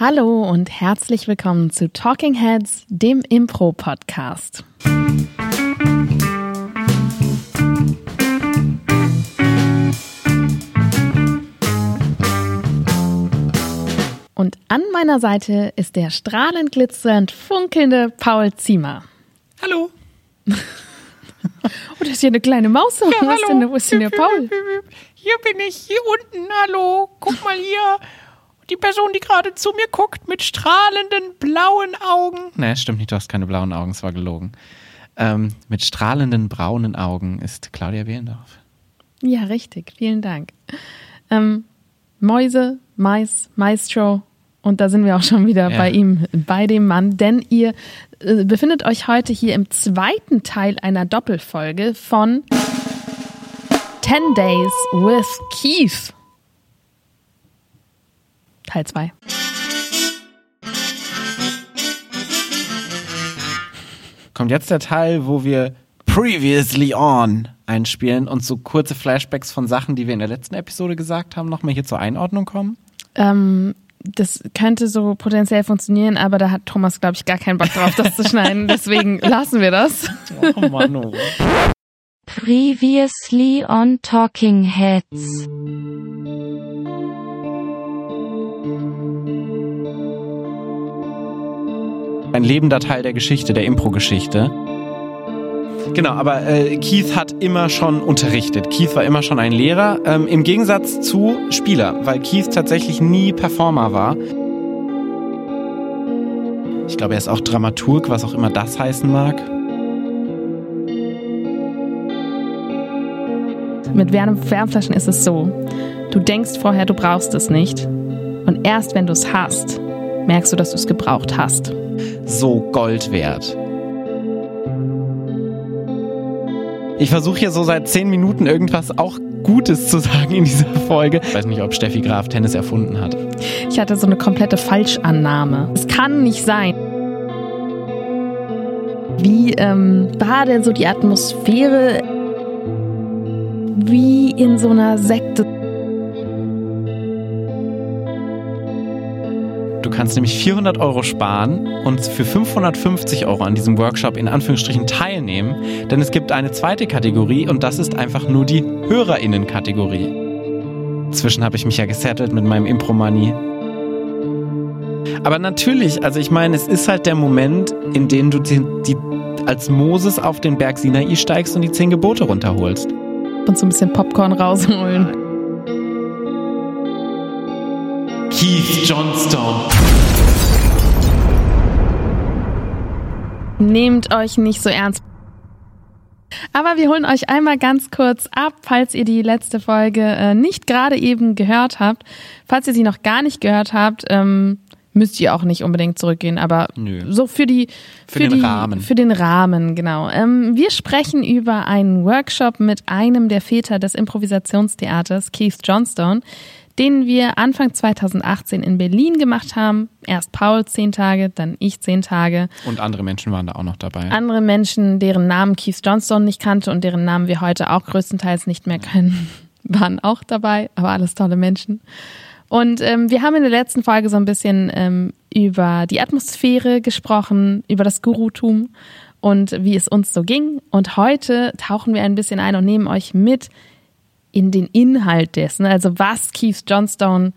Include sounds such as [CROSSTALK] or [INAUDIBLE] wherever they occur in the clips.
Hallo und herzlich willkommen zu Talking Heads, dem Impro-Podcast. Und an meiner Seite ist der strahlend glitzernd funkelnde Paul Ziemer. Hallo. [LAUGHS] Oh, da ist hier eine kleine Maus. Ja, wo, ist denn, wo ist denn der Paul? Hier bin ich, hier unten, hallo. Guck mal hier. Die Person, die gerade zu mir guckt, mit strahlenden blauen Augen. Nee, stimmt nicht, du hast keine blauen Augen, es war gelogen. Ähm, mit strahlenden braunen Augen ist Claudia Behlendorf. Ja, richtig. Vielen Dank. Ähm, Mäuse, Mais, Maestro. Und da sind wir auch schon wieder Ja. bei ihm, bei dem Mann, denn ihr äh, befindet euch heute hier im zweiten Teil einer Doppelfolge von 10 Days with Keith. Teil 2. Kommt jetzt der Teil, wo wir Previously On einspielen und so kurze Flashbacks von Sachen, die wir in der letzten Episode gesagt haben, nochmal hier zur Einordnung kommen. Ähm, das könnte so potenziell funktionieren, aber da hat Thomas, glaube ich, gar keinen Bock drauf, das zu schneiden. [LAUGHS] Deswegen lassen wir das. Oh Mann, oh. Previously on Talking Heads. Ein lebender Teil der Geschichte, der Impro-Geschichte. Genau, aber äh, Keith hat immer schon unterrichtet. Keith war immer schon ein Lehrer, ähm, im Gegensatz zu Spieler, weil Keith tatsächlich nie Performer war. Ich glaube, er ist auch Dramaturg, was auch immer das heißen mag. Mit Wärmflaschen ist es so. Du denkst vorher, du brauchst es nicht. Und erst wenn du es hast, merkst du, dass du es gebraucht hast. So Gold wert. Ich versuche hier so seit zehn Minuten irgendwas auch Gutes zu sagen in dieser Folge. Ich weiß nicht, ob Steffi Graf Tennis erfunden hat. Ich hatte so eine komplette Falschannahme. Es kann nicht sein. Wie ähm, war denn so die Atmosphäre wie in so einer Sekte? Du kannst nämlich 400 Euro sparen und für 550 Euro an diesem Workshop in Anführungsstrichen teilnehmen, denn es gibt eine zweite Kategorie und das ist einfach nur die HörerInnen-Kategorie. Inzwischen habe ich mich ja gesettelt mit meinem Impro-Money. Aber natürlich, also ich meine, es ist halt der Moment, in dem du die, die als Moses auf den Berg Sinai steigst und die zehn Gebote runterholst. Und so ein bisschen Popcorn rausholen. Keith Johnstone. Nehmt euch nicht so ernst. Aber wir holen euch einmal ganz kurz ab, falls ihr die letzte Folge äh, nicht gerade eben gehört habt. Falls ihr sie noch gar nicht gehört habt, ähm, müsst ihr auch nicht unbedingt zurückgehen, aber Nö. so für die Für den die, Rahmen. Für den Rahmen, genau. Ähm, wir sprechen über einen Workshop mit einem der Väter des Improvisationstheaters, Keith Johnstone, den wir Anfang 2018 in Berlin gemacht haben. Erst Paul zehn Tage, dann ich zehn Tage Und andere Menschen waren da auch noch dabei. andere Menschen, deren Namen Keith Johnstone nicht kannte und deren Namen wir heute auch größtenteils nicht mehr können, [LAUGHS] waren auch dabei, aber alles tolle Menschen. Und ähm, wir haben in der letzten Folge so ein bisschen ähm, über die Atmosphäre gesprochen, über das Gurutum und wie es uns so ging. Und heute tauchen wir ein bisschen ein und nehmen euch mit in den Inhalt dessen, also was Keith Johnstone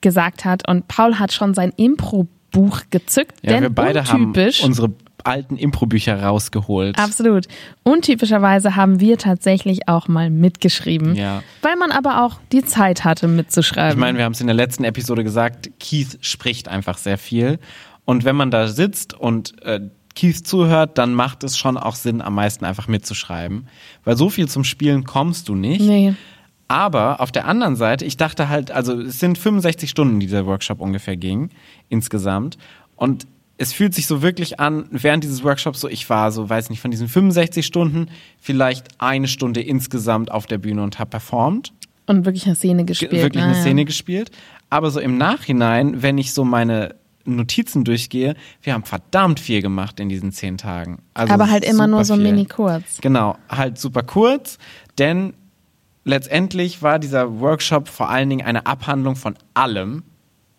gesagt hat. Und Paul hat schon sein Impro-Buch gezückt, ja, denn wir beide untypisch, haben unsere alten Impro-Bücher rausgeholt. Absolut. Untypischerweise haben wir tatsächlich auch mal mitgeschrieben. Ja. Weil man aber auch die Zeit hatte mitzuschreiben. Ich meine, wir haben es in der letzten Episode gesagt, Keith spricht einfach sehr viel. Und wenn man da sitzt und äh, Keith zuhört, dann macht es schon auch Sinn, am meisten einfach mitzuschreiben. Weil so viel zum Spielen kommst du nicht. nee. Aber auf der anderen Seite, ich dachte halt, also es sind 65 Stunden, die der Workshop ungefähr ging, insgesamt. Und es fühlt sich so wirklich an, während dieses Workshops so, ich war so, weiß nicht, von diesen 65 Stunden vielleicht eine Stunde insgesamt auf der Bühne und habe performt Und wirklich eine Szene gespielt. ge- wirklich Ah, eine ja. Szene gespielt. Aber so im Nachhinein, wenn ich so meine Notizen durchgehe, wir haben verdammt viel gemacht in diesen zehn Tagen. Also aber halt immer nur so viel. mini kurz. Genau, halt super kurz, denn letztendlich war dieser Workshop vor allen Dingen eine Abhandlung von allem,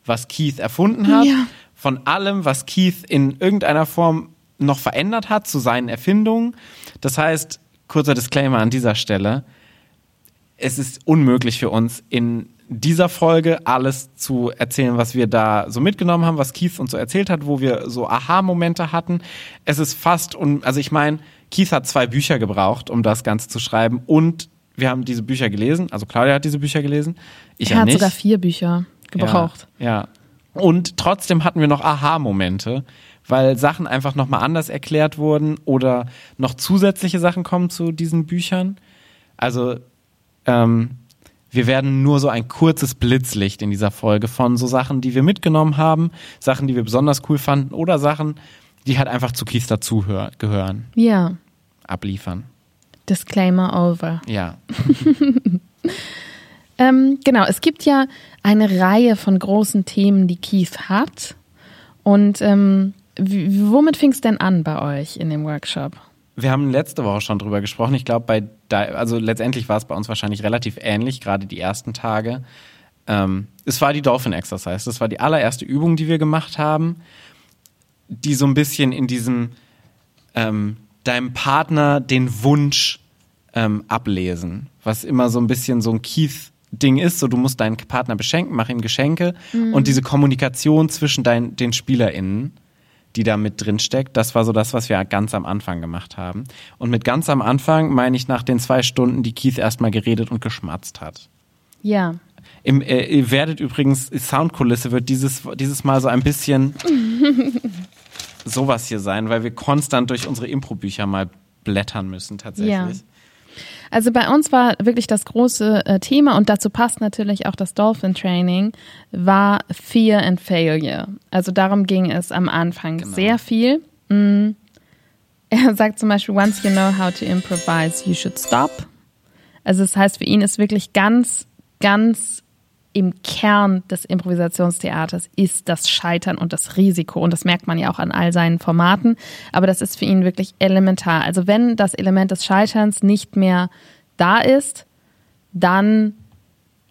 was Keith erfunden hat, Ja. von allem, was Keith in irgendeiner Form noch verändert hat zu seinen Erfindungen. Das heißt, kurzer Disclaimer an dieser Stelle, es ist unmöglich für uns in dieser Folge alles zu erzählen, was wir da so mitgenommen haben, was Keith uns so erzählt hat, wo wir so Aha-Momente hatten. Es ist fast, un also ich meine, Keith hat zwei Bücher gebraucht, um das Ganze zu schreiben und wir haben diese Bücher gelesen, also Claudia hat diese Bücher gelesen, ich Er ja hat nicht. sogar vier Bücher gebraucht. Ja, ja. Und trotzdem hatten wir noch Aha-Momente, weil Sachen einfach nochmal anders erklärt wurden oder noch zusätzliche Sachen kommen zu diesen Büchern. Also, ähm, wir werden nur so ein kurzes Blitzlicht in dieser Folge von so Sachen, die wir mitgenommen haben, Sachen, die wir besonders cool fanden oder Sachen, die halt einfach zu Keith dazu hör- gehören, Ja. abliefern. Disclaimer over. Ja. [LAUGHS] Ähm, genau, es gibt ja eine Reihe von großen Themen, die Keith hat. Und ähm, womit fing es denn an bei euch in dem Workshop? Wir haben letzte Woche schon drüber gesprochen. Ich glaube, bei also letztendlich war es bei uns wahrscheinlich relativ ähnlich, gerade die ersten Tage. Ähm, es war die Dolphin Exercise. Das war die allererste Übung, die wir gemacht haben, die so ein bisschen in diesem ähm, deinem Partner den Wunsch ähm, ablesen, was immer so ein bisschen so ein Keith-Ding ist. So, du musst deinen Partner beschenken, mach ihm Geschenke und diese Kommunikation zwischen dein, den SpielerInnen die da mit drin steckt. Das war so das, was wir ganz am Anfang gemacht haben. Und mit ganz am Anfang meine ich nach den zwei Stunden, die Keith erstmal geredet und geschmatzt hat. Ja. Im, äh, ihr werdet übrigens, Soundkulisse wird dieses, dieses Mal so ein bisschen [LAUGHS] sowas hier sein, weil wir konstant durch unsere Impro-Bücher mal blättern müssen tatsächlich. Ja. Also bei uns war wirklich das große äh, Thema und dazu passt natürlich auch das Dolphin Training, war Fear and Failure. Also darum ging es am Anfang Genau. sehr viel. Mm. [LAUGHS] Er sagt zum Beispiel, once you know how to improvise, you should stop. Also das heißt, für ihn ist wirklich ganz, ganz im Kern des Improvisationstheaters ist das Scheitern und das Risiko. Und das merkt man ja auch an all seinen Formaten. Aber das ist für ihn wirklich elementar. Also wenn das Element des Scheiterns nicht mehr da ist, dann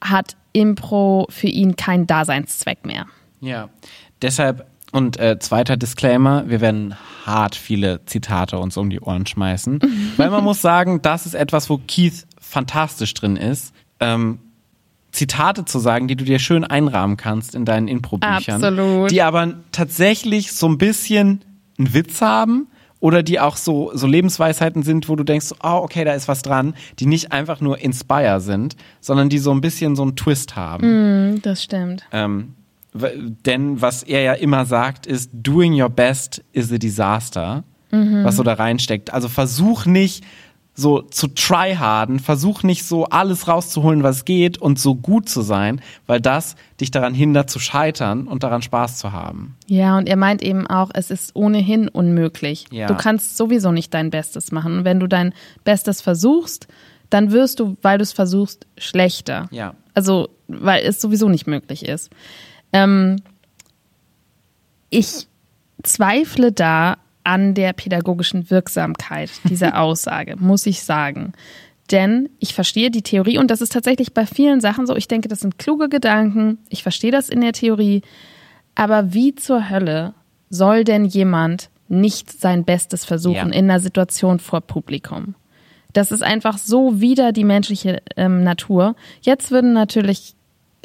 hat Impro für ihn keinen Daseinszweck mehr. Ja, deshalb und äh, zweiter Disclaimer, wir werden hart viele Zitate uns um die Ohren schmeißen, [LAUGHS] weil man muss sagen, das ist etwas, wo Keith fantastisch drin ist. Ähm, Zitate zu sagen, die du dir schön einrahmen kannst in deinen Impro-Büchern. Absolut. Die aber tatsächlich so ein bisschen einen Witz haben oder die auch so, so Lebensweisheiten sind, wo du denkst, oh, okay, da ist was dran, die nicht einfach nur inspire sind, sondern die so ein bisschen so einen Twist haben. Das stimmt. Ähm, denn was er ja immer sagt, ist, doing your best is a disaster, was so da reinsteckt. Also versuch nicht so zu tryharden, versuch nicht so alles rauszuholen, was geht und so gut zu sein, weil das dich daran hindert zu scheitern und daran Spaß zu haben. Ja, und er meint eben auch, es ist ohnehin unmöglich. Ja. Du kannst sowieso nicht dein Bestes machen. Und wenn du dein Bestes versuchst, dann wirst du, weil du es versuchst, schlechter. Ja. Also, weil es sowieso nicht möglich ist. Ähm, ich zweifle da an der pädagogischen Wirksamkeit dieser [LAUGHS] Aussage, muss ich sagen. Denn ich verstehe die Theorie und das ist tatsächlich bei vielen Sachen so. Ich denke, das sind kluge Gedanken. Ich verstehe das in der Theorie. Aber wie zur Hölle soll denn jemand nicht sein Bestes versuchen Ja. in einer Situation vor Publikum? Das ist einfach so wider die menschliche ähm, Natur. Jetzt würden natürlich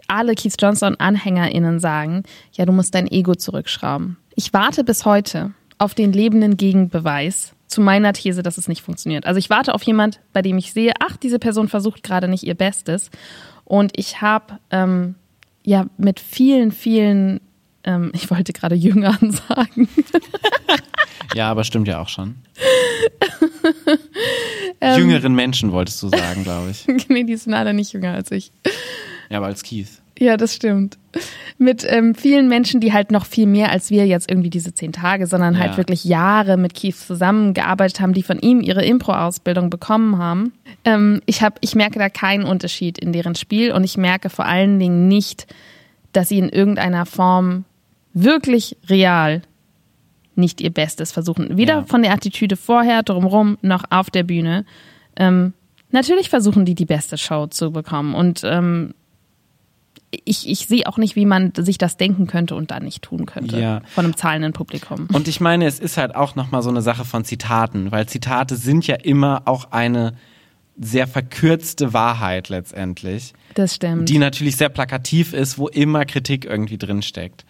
alle Keith Johnson-AnhängerInnen sagen, ja, du musst dein Ego zurückschrauben. Ich warte bis heute auf den lebenden Gegenbeweis zu meiner These, dass es nicht funktioniert. Also ich warte auf jemand, bei dem ich sehe, ach, diese Person versucht gerade nicht ihr Bestes. Und ich habe ähm, ja mit vielen, vielen, ähm, [LAUGHS] ich wollte gerade Jüngern sagen, Ja, aber stimmt ja auch schon. [LAUGHS] Ähm. Jüngeren Menschen wolltest du sagen, glaube ich. [LAUGHS] nee, die sind alle nicht jünger als ich. Ja, aber als Keith. Ja, das stimmt. Mit ähm, vielen Menschen, die halt noch viel mehr als wir jetzt irgendwie diese zehn Tage, sondern halt Ja. wirklich Jahre mit Keith zusammengearbeitet haben, die von ihm ihre Impro-Ausbildung bekommen haben. Ähm, ich, hab, ich merke da keinen Unterschied in deren Spiel und ich merke vor allen Dingen nicht, dass sie in irgendeiner Form wirklich real nicht ihr Bestes versuchen. Weder Ja. von der Attitüde vorher, drumrum, noch auf der Bühne. Ähm, natürlich versuchen die die beste Show zu bekommen und ähm, ich, ich sehe auch nicht, wie man sich das denken könnte und dann nicht tun könnte. Ja. Von einem zahlenden Publikum. Und ich meine, es ist halt auch nochmal so eine Sache von Zitaten, weil Zitate sind ja immer auch eine sehr verkürzte Wahrheit letztendlich, Das stimmt. die natürlich sehr plakativ ist, wo immer Kritik irgendwie drin steckt.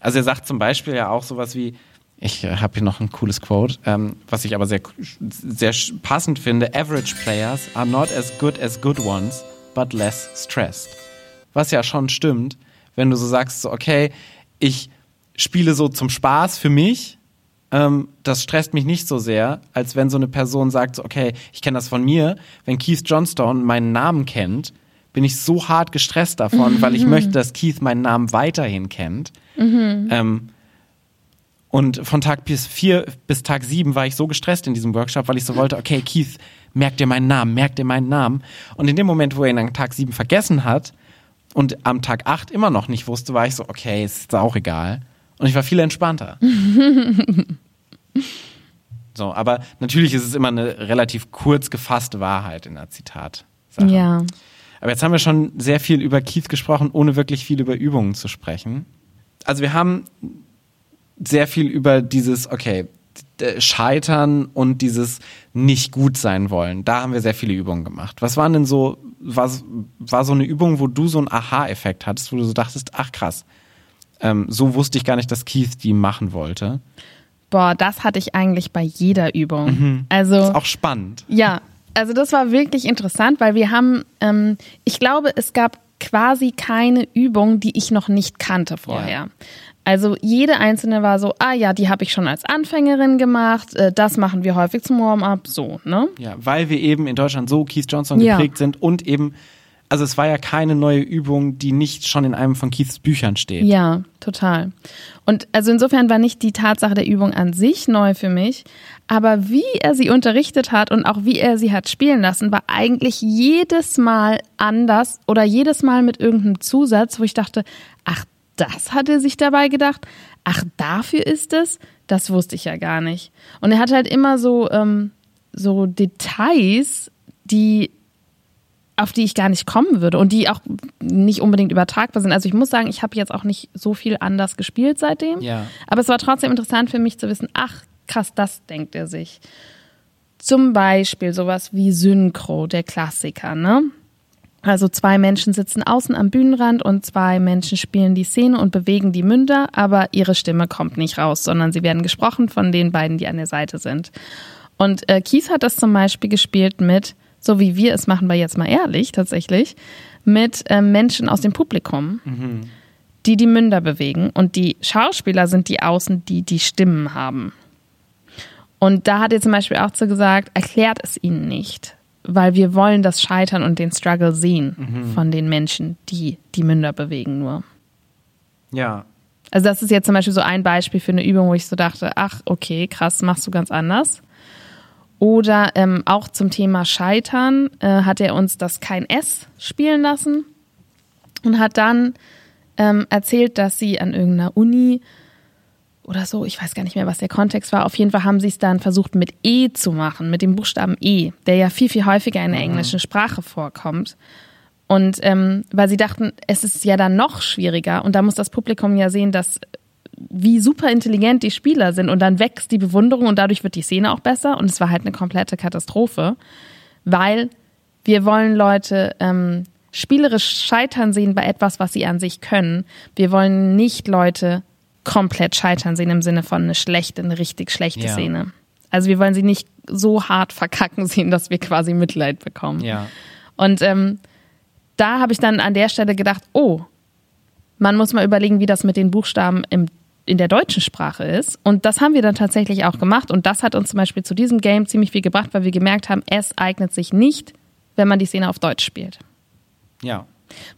Also er sagt zum Beispiel ja auch sowas wie, ich habe hier noch ein cooles Quote, ähm, was ich aber sehr, sehr passend finde. Average players are not as good as good ones, but less stressed. Was ja schon stimmt, wenn du so sagst, so, okay, ich spiele so zum Spaß für mich, ähm, das stresst mich nicht so sehr, als wenn so eine Person sagt, so, okay, ich kenne das von mir, wenn Keith Johnstone meinen Namen kennt, bin ich so hart gestresst davon, weil ich möchte, dass Keith meinen Namen weiterhin kennt. Ähm, und von Tag bis vier bis Tag sieben war ich so gestresst in diesem Workshop, weil ich so wollte, okay, Keith, merk dir meinen Namen, merk dir meinen Namen. Und in dem Moment, wo er ihn an Tag sieben vergessen hat und am Tag acht immer noch nicht wusste, war ich so, okay, ist auch egal. Und ich war viel entspannter. [LAUGHS] so, aber natürlich ist es immer eine relativ kurz gefasste Wahrheit in der Zitat. ja. Aber jetzt haben wir schon sehr viel über Keith gesprochen, ohne wirklich viel über Übungen zu sprechen. Also wir haben sehr viel über dieses, okay, Scheitern und dieses nicht gut sein wollen. Da haben wir sehr viele Übungen gemacht. Was waren denn so, was war so eine Übung, wo du so einen Aha-Effekt hattest, wo du so dachtest, ach krass, ähm, so wusste ich gar nicht, dass Keith die machen wollte. Boah, das hatte ich eigentlich bei jeder Übung. Also Ist auch spannend. Ja, also das war wirklich interessant, weil wir haben, ähm, ich glaube, es gab quasi keine Übung, die ich noch nicht kannte vorher. Ja. Also jede einzelne war so, ah ja, die habe ich schon als Anfängerin gemacht, äh, das machen wir häufig zum Warm-up, so, ne? Ja, weil wir eben in Deutschland so Keith Johnson Ja. geprägt sind und eben, also es war ja keine neue Übung, die nicht schon in einem von Keiths Büchern steht. Ja, total. Und also insofern war nicht die Tatsache der Übung an sich neu für mich, aber wie er sie unterrichtet hat und auch wie er sie hat spielen lassen, war eigentlich jedes Mal anders oder jedes Mal mit irgendeinem Zusatz, wo ich dachte, ach, das hat er sich dabei gedacht. Ach, dafür ist es? Das wusste ich ja gar nicht. Und er hat halt immer so, ähm, so Details, die auf die ich gar nicht kommen würde und die auch nicht unbedingt übertragbar sind. Also ich muss sagen, ich habe jetzt auch nicht so viel anders gespielt seitdem. Ja. Aber es war trotzdem interessant für mich zu wissen, ach krass, das denkt er sich. Zum Beispiel sowas wie Synchro, der Klassiker, ne? Also zwei Menschen sitzen außen am Bühnenrand und zwei Menschen spielen die Szene und bewegen die Münder, aber ihre Stimme kommt nicht raus, sondern sie werden gesprochen von den beiden, die an der Seite sind. Und äh, Keith hat das zum Beispiel gespielt mit, so wie wir es machen, wir jetzt mal ehrlich tatsächlich, mit äh, Menschen aus dem Publikum, die die Münder bewegen. Und die Schauspieler sind die Außen, die die Stimmen haben. Und da hat er zum Beispiel auch so gesagt, erklärt es ihnen nicht, weil wir wollen das Scheitern und den Struggle sehen von den Menschen, die die Münder bewegen nur. Ja. Also das ist jetzt zum Beispiel so ein Beispiel für eine Übung, wo ich so dachte, ach okay, krass, machst du ganz anders. Oder ähm, auch zum Thema Scheitern äh, hat er uns das kein S spielen lassen und hat dann ähm, erzählt, dass sie an irgendeiner Uni oder so, ich weiß gar nicht mehr, was der Kontext war. Auf jeden Fall haben sie es dann versucht mit E zu machen, mit dem Buchstaben E, der ja viel, viel häufiger in der englischen Sprache vorkommt. Und ähm, weil sie dachten, es ist ja dann noch schwieriger und da muss das Publikum ja sehen, dass wie super intelligent die Spieler sind und dann wächst die Bewunderung und dadurch wird die Szene auch besser und es war halt eine komplette Katastrophe, weil wir wollen Leute ähm, spielerisch scheitern sehen bei etwas, was sie an sich können. Wir wollen nicht Leute komplett scheitern sehen im Sinne von eine schlechte, eine richtig schlechte Ja. Szene. Also wir wollen sie nicht so hart verkacken [LAUGHS] sehen, dass wir quasi Mitleid bekommen. Ja. Und ähm, da habe ich dann an der Stelle gedacht, oh, man muss mal überlegen, wie das mit den Buchstaben im, in der deutschen Sprache ist. Und das haben wir dann tatsächlich auch gemacht. Und das hat uns zum Beispiel zu diesem Game ziemlich viel gebracht, weil wir gemerkt haben, es eignet sich nicht, wenn man die Szene auf Deutsch spielt. Ja.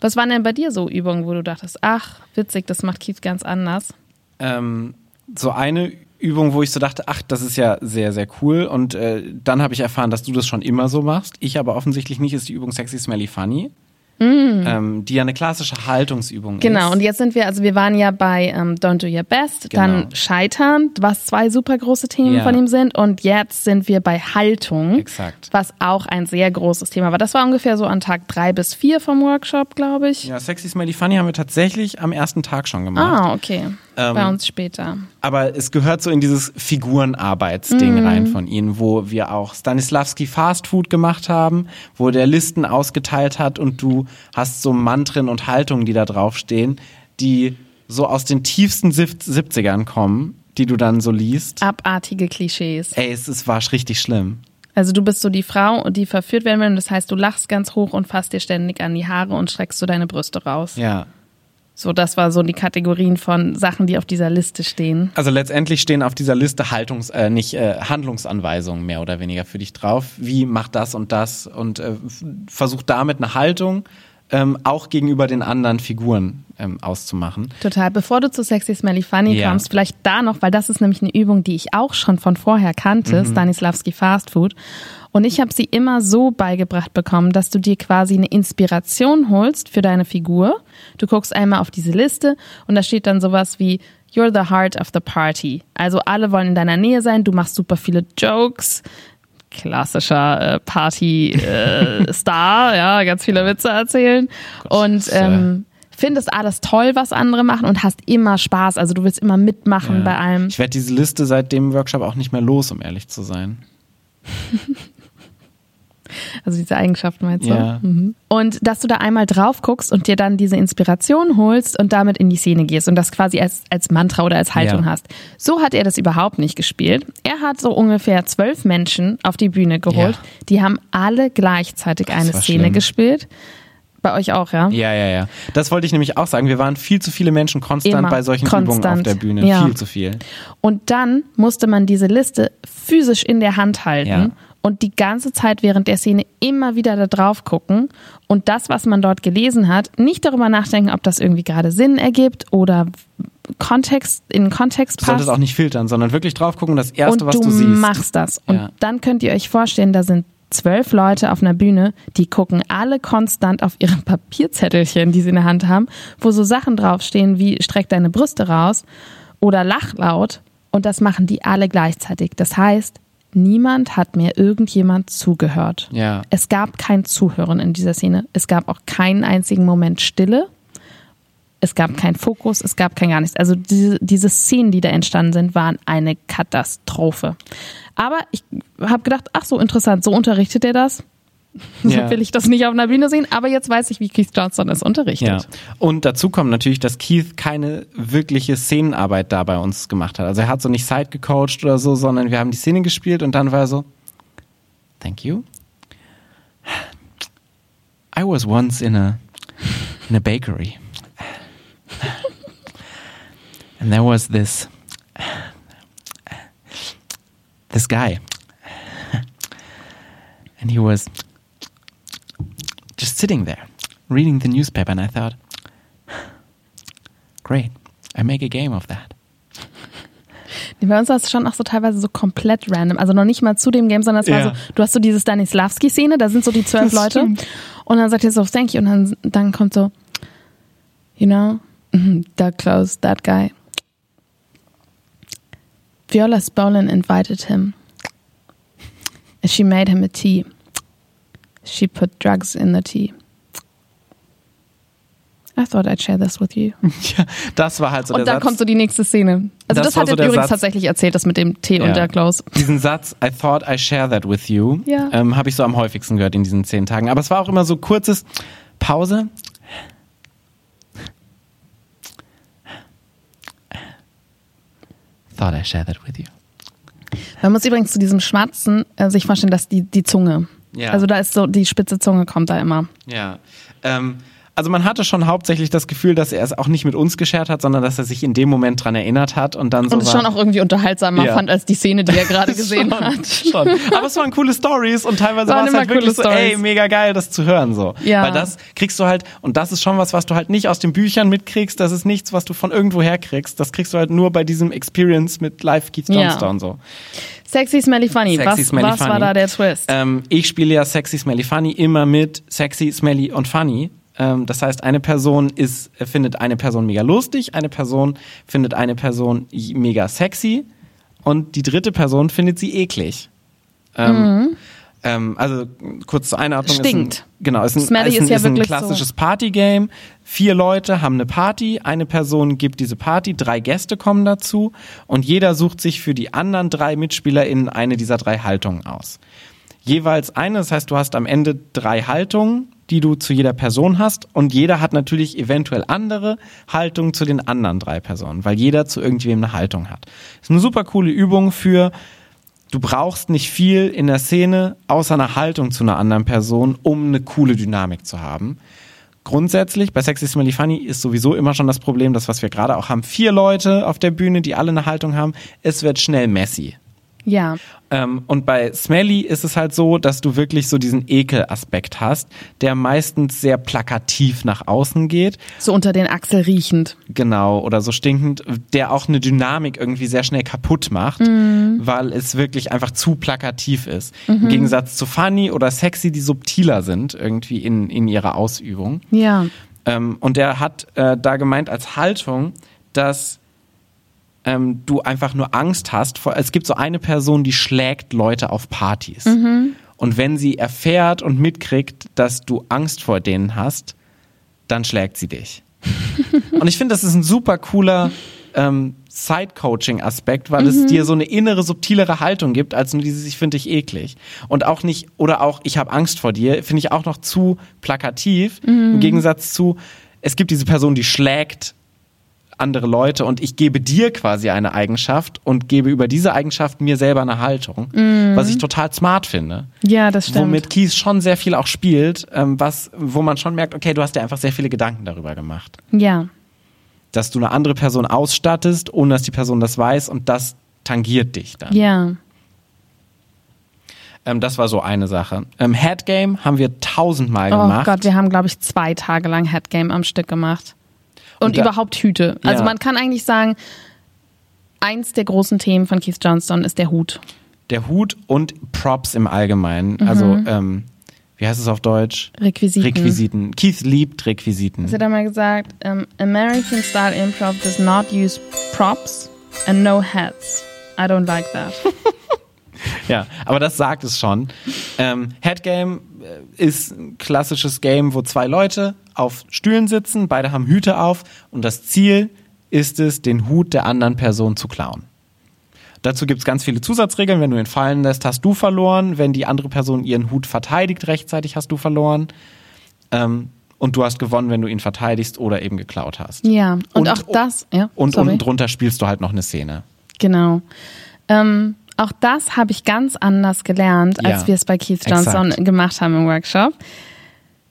Was waren denn bei dir so Übungen, wo du dachtest, ach, witzig, das macht Keith ganz anders? Ähm, so eine Übung, wo ich so dachte, ach, das ist ja sehr, sehr cool. Und äh, dann habe ich erfahren, dass du das schon immer so machst. Ich aber offensichtlich nicht, ist die Übung Sexy Smelly Funny. ähm, die ja eine klassische Haltungsübung Genau, ist. und jetzt sind wir, also wir waren ja bei ähm, Don't Do Your Best, dann Genau. Scheitern, was zwei super große Themen Ja. von ihm sind. Und jetzt sind wir bei Haltung, Exakt. was auch ein sehr großes Thema war. Das war ungefähr so an Tag drei bis vier vom Workshop, glaube ich. Ja, Sexy Smelly Funny haben wir tatsächlich am ersten Tag schon gemacht. Ah, okay. Ähm, bei uns später. Aber es gehört so in dieses Figurenarbeitsding Mhm. rein von ihnen, wo wir auch Stanislavski Fast Food gemacht haben, wo der Listen ausgeteilt hat und du hast so Mantren und Haltungen, die da draufstehen, die so aus den tiefsten Sieb- 70ern kommen, die du dann so liest. Abartige Klischees. Ey, es, es war richtig schlimm. Also du bist so die Frau, die verführt werden will. Und das heißt, du lachst ganz hoch und fasst dir ständig an die Haare und streckst so deine Brüste raus. Ja. So, das war so die Kategorien von Sachen, die auf dieser Liste stehen. Also letztendlich stehen auf dieser Liste Haltungs, äh, nicht äh, Handlungsanweisungen mehr oder weniger für dich drauf. Wie macht das und das und äh, versuch damit eine Haltung ähm, auch gegenüber den anderen Figuren ähm, auszumachen. Total. Bevor du zu Sexy Smelly Funny Ja. kommst, vielleicht da noch, weil das ist nämlich eine Übung, die ich auch schon von vorher kannte, Mhm. Stanislavski Fast Food. Und ich habe sie immer so beigebracht bekommen, dass du dir quasi eine Inspiration holst für deine Figur. Du guckst einmal auf diese Liste und da steht dann sowas wie You're the heart of the party. Also alle wollen in deiner Nähe sein, du machst super viele Jokes. Klassischer äh, Party-Star, [LAUGHS] ja, ganz viele Witze erzählen. Und äh, ähm, findest alles toll, was andere machen und hast immer Spaß. Also du willst immer mitmachen Ja. bei allem. Ich werde diese Liste seit dem Workshop auch nicht mehr los, um ehrlich zu sein. [LAUGHS] Also diese Eigenschaften meinst du? Ja. Mhm. Und dass du da einmal drauf guckst und dir dann diese Inspiration holst und damit in die Szene gehst und das quasi als, als Mantra oder als Haltung Ja. hast. So hat er das überhaupt nicht gespielt. Er hat so ungefähr zwölf Menschen auf die Bühne geholt. Ja. Die haben alle gleichzeitig eine war Szene schlimm. gespielt. Bei euch auch, ja? Ja, ja, ja. Das wollte ich nämlich auch sagen. Wir waren viel zu viele Menschen konstant Immer. bei solchen Übungen auf Konstant. der Bühne. Ja. Viel zu viel. Und dann musste man diese Liste physisch in der Hand halten Ja. Und die ganze Zeit während der Szene immer wieder da drauf gucken und das, was man dort gelesen hat, nicht darüber nachdenken, ob das irgendwie gerade Sinn ergibt oder Kontext, in den Kontext Du solltest passt. auch nicht filtern, sondern wirklich drauf gucken, das Erste, und was du, du, siehst. machst das. Und Ja. dann könnt ihr euch vorstellen, da sind zwölf Leute auf einer Bühne, die gucken alle konstant auf ihre [LAUGHS] Papierzettelchen, die sie in der Hand haben, wo so Sachen draufstehen wie streck deine Brüste raus oder lach laut. Und das machen die alle gleichzeitig. Das heißt, niemand hat mir irgendjemand zugehört. Ja. Es gab kein Zuhören in dieser Szene. Es gab auch keinen einzigen Moment Stille. Es gab keinen Fokus, es gab kein gar nichts. Also diese, diese Szenen, die da entstanden sind, waren eine Katastrophe. Aber ich habe gedacht, ach so interessant, so unterrichtet er das. [LAUGHS] So Ja. will ich das nicht auf einer Bühne sehen, aber jetzt weiß ich, wie Keith Johnson es unterrichtet. Ja. Und dazu kommt natürlich, dass Keith keine wirkliche Szenenarbeit da bei uns gemacht hat. Also er hat so nicht Side gecoacht oder so, sondern wir haben die Szene gespielt und dann war er so, thank you. I was once in a, in a bakery. And there was this, this guy. And he was just sitting there reading the newspaper and I thought, great, I make a game of that. Bei uns war es schon auch so teilweise so komplett random. Also noch nicht mal zu dem Game, sondern es war Ja. so, du hast so diese Stanislavski-Szene, da sind so die zwölf Leute. stimmt. Und dann sagt er so, thank you. Und dann, dann kommt so, you know, mhm, Doug Close, that guy. Viola Spolin invited him. And she made him a tea. She put drugs in the tea. I thought I'd share this with you. [LAUGHS] Ja, das war halt so Und der dann Satz. kommt so die nächste Szene. Also Das das, hat er übrigens Satz. tatsächlich erzählt, das mit dem Tee Ja. und der Close. [LAUGHS] diesen Satz, I thought I share that with you, Ja. ähm, habe ich so am häufigsten gehört in diesen zehn Tagen. Aber es war auch immer so kurzes Pause. Thought I share that with you. Man muss übrigens zu diesem Schmatzen äh, sich vorstellen, dass die, die Zunge. Ja. Also da ist so, die spitze Zunge kommt da immer. Ja. Ähm, also man hatte schon hauptsächlich das Gefühl, dass er es auch nicht mit uns geschert hat, sondern dass er sich in dem Moment dran erinnert hat und dann so Und es war, schon auch irgendwie unterhaltsamer Ja. fand als die Szene, die er [LAUGHS] gerade gesehen schon, hat. Schon. Aber es waren coole Stories und teilweise war es halt wirklich so, ey, mega geil, das zu hören so. Ja. Weil das kriegst du halt, und das ist schon was, was du halt nicht aus den Büchern mitkriegst, das ist nichts, was du von irgendwo her kriegst. Das kriegst du halt nur bei diesem Experience mit Live Keith Ja. Johnstone so. Sexy Smelly Funny. Sexy, was Smelly, was war Funny. da der Twist? Ähm, ich spiele ja Sexy, Smelly, Funny immer mit Sexy, Smelly und Funny. Ähm, das heißt, eine Person ist, findet eine Person mega lustig, eine Person findet eine Person mega sexy und die dritte Person findet sie eklig. Ähm, ähm, also kurz zur Einordnung. Stinkt. Ist ein, genau, ist ein, Smelly ist ein, ist ja ist ein wirklich so. klassisches Partygame. Vier Leute haben eine Party, eine Person gibt diese Party, drei Gäste kommen dazu und jeder sucht sich für die anderen drei MitspielerInnen eine dieser drei Haltungen aus. Jeweils eine, das heißt, du hast am Ende drei Haltungen, die du zu jeder Person hast und jeder hat natürlich eventuell andere Haltungen zu den anderen drei Personen, weil jeder zu irgendwem eine Haltung hat. Ist eine super coole Übung für du brauchst nicht viel in der Szene außer einer Haltung zu einer anderen Person, um eine coole Dynamik zu haben. Grundsätzlich bei Sexy Smelly Funny ist sowieso immer schon das Problem, das was wir gerade auch haben, vier Leute auf der Bühne, die alle eine Haltung haben, es wird schnell messy. Ja. Ähm, und bei Smelly ist es halt so, dass du wirklich so diesen Ekelaspekt hast, der meistens sehr plakativ nach außen geht. So unter den Achsel riechend. Genau, oder so stinkend, der auch eine Dynamik irgendwie sehr schnell kaputt macht, weil es wirklich einfach zu plakativ ist. Im Gegensatz zu Funny oder Sexy, die subtiler sind irgendwie in, in ihrer Ausübung. Ja. Ähm, und der hat äh, da gemeint als Haltung, dass ähm, du einfach nur Angst hast. Vor, es gibt so eine Person, die schlägt Leute auf Partys. Und wenn sie erfährt und mitkriegt, dass du Angst vor denen hast, dann schlägt sie dich. [LAUGHS] und ich finde, das ist ein super cooler ähm, Side-Coaching-Aspekt, weil es dir so eine innere, subtilere Haltung gibt, als nur dieses, ich finde dich eklig. Und auch nicht, oder auch, ich habe Angst vor dir, finde ich auch noch zu plakativ, im Gegensatz zu, es gibt diese Person, die schlägt andere Leute und ich gebe dir quasi eine Eigenschaft und gebe über diese Eigenschaft mir selber eine Haltung, was ich total smart finde. Ja, das stimmt. Womit Keith schon sehr viel auch spielt, ähm, was, wo man schon merkt, okay, du hast dir einfach sehr viele Gedanken darüber gemacht. ja. Dass du eine andere Person ausstattest, ohne dass die Person das weiß und das tangiert dich dann. Ja. Ähm, das war so eine Sache. Ähm, Headgame haben wir tausendmal Oh gemacht. Gott, wir haben, glaube ich, zwei Tage lang Headgame am Stück gemacht. Und, Und da- überhaupt Hüte. Also Ja. man kann eigentlich sagen, eins der großen Themen von Keith Johnston ist der Hut. Der Hut und Props im Allgemeinen. Mhm. Also, ähm, wie heißt es auf Deutsch? Requisiten. Requisiten. Keith liebt Requisiten. Sie hat einmal gesagt, ähm, American Style Improv does not use props and no hats. I don't like that. [LAUGHS] Ja, aber das sagt es schon. Ähm, Headgame äh, ist ein klassisches Game, wo zwei Leute auf Stühlen sitzen, beide haben Hüte auf und das Ziel ist es, den Hut der anderen Person zu klauen. Dazu gibt es ganz viele Zusatzregeln. Wenn du ihn fallen lässt, hast du verloren. Wenn die andere Person ihren Hut verteidigt rechtzeitig, hast du verloren. Ähm, und du hast gewonnen, wenn du ihn verteidigst oder eben geklaut hast. Ja, und, Und- auch das, ja, Und sorry. unten drunter spielst du halt noch eine Szene. Genau. Ähm, auch das habe ich ganz anders gelernt, als Ja, wir es bei Keith Johnson exakt. gemacht haben im Workshop.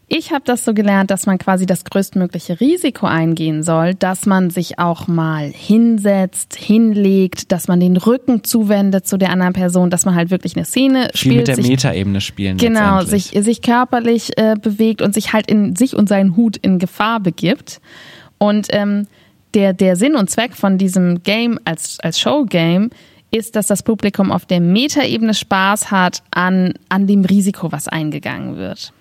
Ich habe das so gelernt, dass man quasi das größtmögliche Risiko eingehen soll, dass man sich auch mal hinsetzt, hinlegt, dass man den Rücken zuwendet zu der anderen Person, dass man halt wirklich eine Szene Viel spielt, mit der Metaebene spielen. Genau, sich, sich körperlich äh, bewegt und sich halt in sich und seinen Hut in Gefahr begibt. Und ähm, der, der Sinn und Zweck von diesem Game als, als Showgame ist, dass das Publikum auf der Metaebene Spaß hat an, an dem Risiko, was eingegangen wird.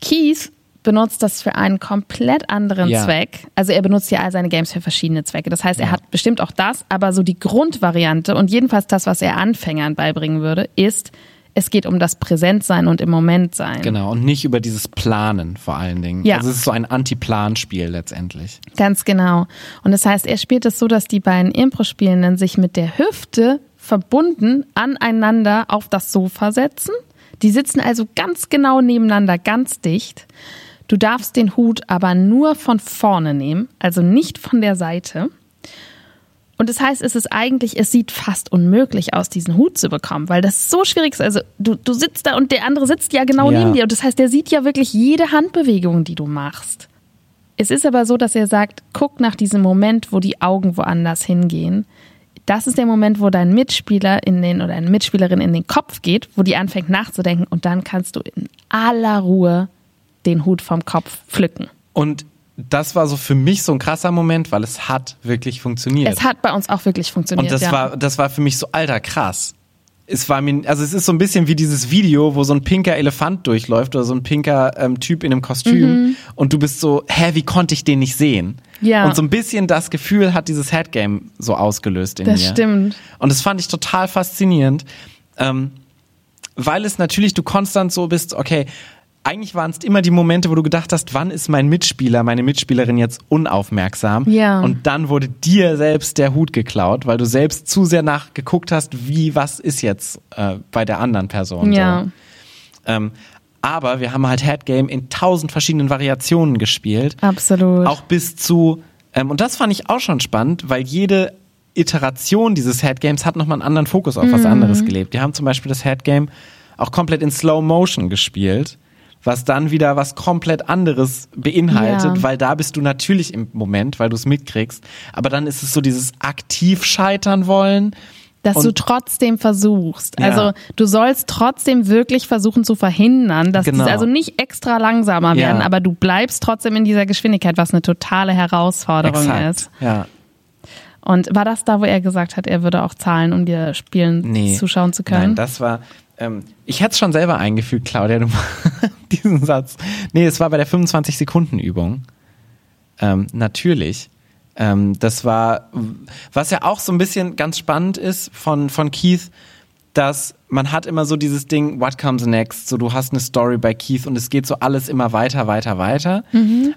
Keith benutzt das für einen komplett anderen Ja. Zweck. Also er benutzt ja all seine Games für verschiedene Zwecke. Das heißt, er hat bestimmt auch das, aber so die Grundvariante und jedenfalls das, was er Anfängern beibringen würde, ist, es geht um das Präsentsein und im Moment sein. Genau, und nicht über dieses Planen vor allen Dingen. Ja. Also es ist so ein Anti-Plan-Spiel letztendlich. Ganz genau. Und das heißt, er spielt es so, dass die beiden Impro-Spielenden sich mit der Hüfte verbunden aneinander auf das Sofa setzen. Die sitzen also ganz genau nebeneinander, ganz dicht. Du darfst den Hut aber nur von vorne nehmen, also nicht von der Seite. Und das heißt, es ist eigentlich, es sieht fast unmöglich aus, diesen Hut zu bekommen, weil das so schwierig ist. Also du, du sitzt da und der andere sitzt ja genau Ja. neben dir. Und das heißt, der sieht ja wirklich jede Handbewegung, die du machst. Es ist aber so, dass er sagt, guck nach diesem Moment, wo die Augen woanders hingehen. Das ist der Moment, wo dein Mitspieler in den oder eine Mitspielerin in den Kopf geht, wo die anfängt nachzudenken und dann kannst du in aller Ruhe den Hut vom Kopf pflücken. Und das war so für mich so ein krasser Moment, weil es hat wirklich funktioniert. Es hat bei uns auch wirklich funktioniert. und das ja. war, das war für mich so alter krass. Es war mir, also es ist so ein bisschen wie dieses Video, wo so ein pinker Elefant durchläuft oder so ein pinker ähm, Typ in einem Kostüm und du bist so, hä, wie konnte ich den nicht sehen? Ja. Und so ein bisschen das Gefühl hat dieses Headgame so ausgelöst in Das mir. stimmt. Und das fand ich total faszinierend, ähm, weil es natürlich du konstant so bist, okay, eigentlich waren es immer die Momente, wo du gedacht hast, wann ist mein Mitspieler, meine Mitspielerin jetzt unaufmerksam? Ja. Und dann wurde dir selbst der Hut geklaut, weil du selbst zu sehr nachgeguckt hast, wie, was ist jetzt äh, bei der anderen Person. Ja. So. Ähm, aber wir haben halt Headgame in tausend verschiedenen Variationen gespielt. Absolut. Auch bis zu, ähm, und das fand ich auch schon spannend, weil jede Iteration dieses Headgames hat nochmal einen anderen Fokus auf Mhm. was anderes gelebt. Die haben zum Beispiel das Headgame auch komplett in Slow Motion gespielt, was dann wieder was komplett anderes beinhaltet, Ja. weil da bist du natürlich im Moment, weil du es mitkriegst. Aber dann ist es so dieses aktiv scheitern wollen. dass du und- trotzdem versuchst. Ja. Also du sollst trotzdem wirklich versuchen zu verhindern, dass Genau. also nicht extra langsamer Ja. werden, aber du bleibst trotzdem in dieser Geschwindigkeit, was eine totale Herausforderung ist. Ja. Und war das da, wo er gesagt hat, er würde auch zahlen, um dir Spielen Nee. zuschauen zu können? Nein, das war. Ähm, ich hätte es schon selber eingefügt, Claudia, du, [LAUGHS] diesen Satz. Nee, es war bei der 25-Sekunden-Übung. Ähm, natürlich. Ähm, das war, was ja auch so ein bisschen ganz spannend ist von, von Keith, dass man hat immer so dieses Ding, what comes next? So, du hast eine Story bei Keith und es geht so alles immer weiter, weiter, weiter.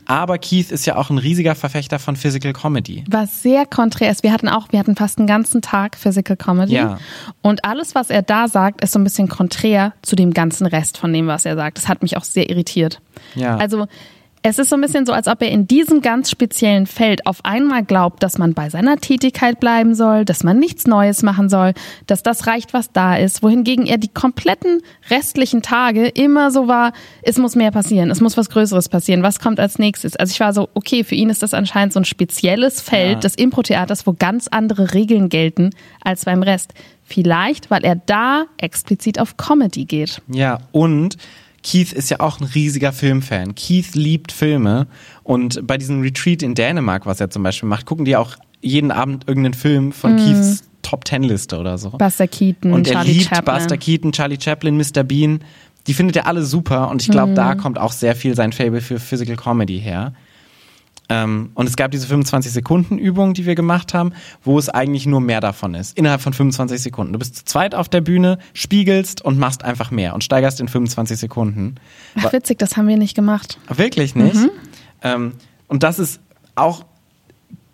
Aber Keith ist ja auch ein riesiger Verfechter von Physical Comedy. Was sehr konträr ist. Wir hatten auch, wir hatten fast einen ganzen Tag Physical Comedy. Ja. Und alles, was er da sagt, ist so ein bisschen konträr zu dem ganzen Rest von dem, was er sagt. Das hat mich auch sehr irritiert. Ja. Also, es ist so ein bisschen so, als ob er in diesem ganz speziellen Feld auf einmal glaubt, dass man bei seiner Tätigkeit bleiben soll, dass man nichts Neues machen soll, dass das reicht, was da ist. Wohingegen er die kompletten restlichen Tage immer so war, es muss mehr passieren, es muss was Größeres passieren, was kommt als nächstes. Also ich war so, okay, für ihn ist das anscheinend so ein spezielles Feld Ja. des Impro-Theaters, wo ganz andere Regeln gelten als beim Rest. Vielleicht, weil er da explizit auf Comedy geht. Ja, und Keith ist ja auch ein riesiger Filmfan. Keith liebt Filme und bei diesem Retreat in Dänemark, was er zum Beispiel macht, gucken die auch jeden Abend irgendeinen Film von Keiths Top Ten Liste oder so. Buster Keaton, und er Charlie liebt Chaplin. Buster Keaton, Charlie Chaplin, Mr. Bean. Die findet er alle super und ich glaube, Mhm. da kommt auch sehr viel sein Fable für Physical Comedy her. Ähm, und es gab diese 25-Sekunden-Übung, die wir gemacht haben, wo es eigentlich nur mehr davon ist. Innerhalb von 25 Sekunden. Du bist zu zweit auf der Bühne, spiegelst und machst einfach mehr und steigerst in 25 Sekunden. Ach, witzig, das haben wir nicht gemacht. Wirklich nicht. Ähm, und das ist auch